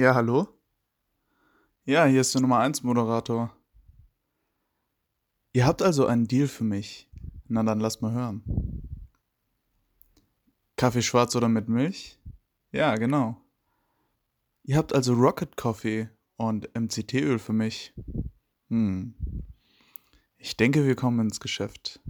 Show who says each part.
Speaker 1: Ja, hallo? Ja, hier ist der Nummer 1 Moderator. Ihr habt also einen Deal für mich. Na dann lasst mal hören. Kaffee schwarz oder mit Milch? Ja, genau. Ihr habt also Rocket Coffee und MCT-Öl für mich. Hm. Ich denke, wir kommen ins Geschäft.